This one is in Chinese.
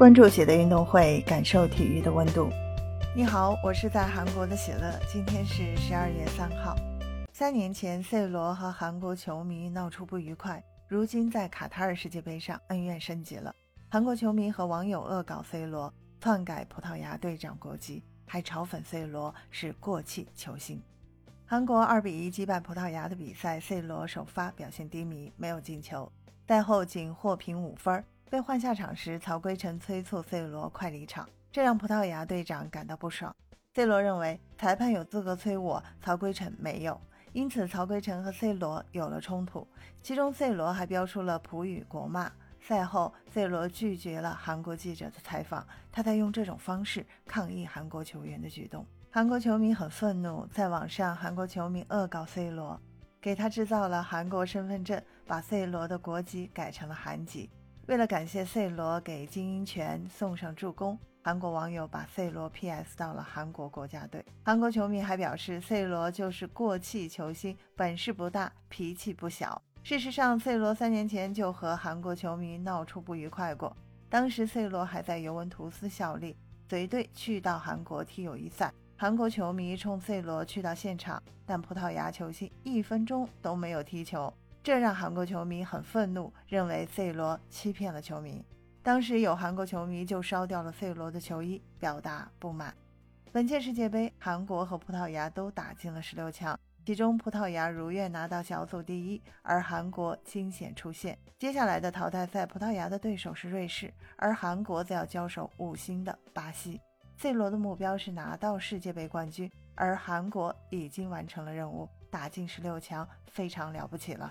关注喜的运动会，感受体育的温度。你好，我是在韩国的喜乐。今天是十二月三号。三年前，C 罗和韩国球迷闹出不愉快，如今在卡塔尔世界杯上恩怨升级了。韩国球迷和网友恶搞 C 罗，篡改葡萄牙队长国籍，还嘲讽 C 罗是过气球星。韩国二比一击败葡萄牙的比赛，C 罗首发表现低迷，没有进球，赛后仅获评五分。被换下场时，曹圭成催促 C 罗快离场，这让葡萄牙队长感到不爽。C 罗认为裁判有资格催我，曹圭成没有，因此曹圭成和 C 罗有了冲突。其中 C 罗还飙出了葡语国骂。赛后，C 罗拒绝了韩国记者的采访，他在用这种方式抗议韩国球员的举动。韩国球迷很愤怒，在网上，韩国球迷恶搞 C 罗，给他制造了韩国身份证，把 C 罗的国籍改成了韩籍。为了感谢 C 罗给金英权送上助攻，韩国网友把 C 罗 PS 到了韩国国家队。韩国球迷还表示，C 罗就是过气球星，本事不大，脾气不小。事实上，C 罗三年前就和韩国球迷闹出不愉快过，当时 C 罗还在尤文图斯效力，随队去到韩国踢友谊赛。韩国球迷冲 C 罗去到现场，但葡萄牙球星一分钟都没有踢球。这让韩国球迷很愤怒，认为 C 罗欺骗了球迷。当时有韩国球迷就烧掉了 C 罗的球衣，表达不满。本届世界杯，韩国和葡萄牙都打进了十六强，其中葡萄牙如愿拿到小组第一，而韩国惊险出线。接下来的淘汰赛，葡萄牙的对手是瑞士，而韩国则要交手五星的巴西。C 罗的目标是拿到世界杯冠军，而韩国已经完成了任务，打进十六强，非常了不起了。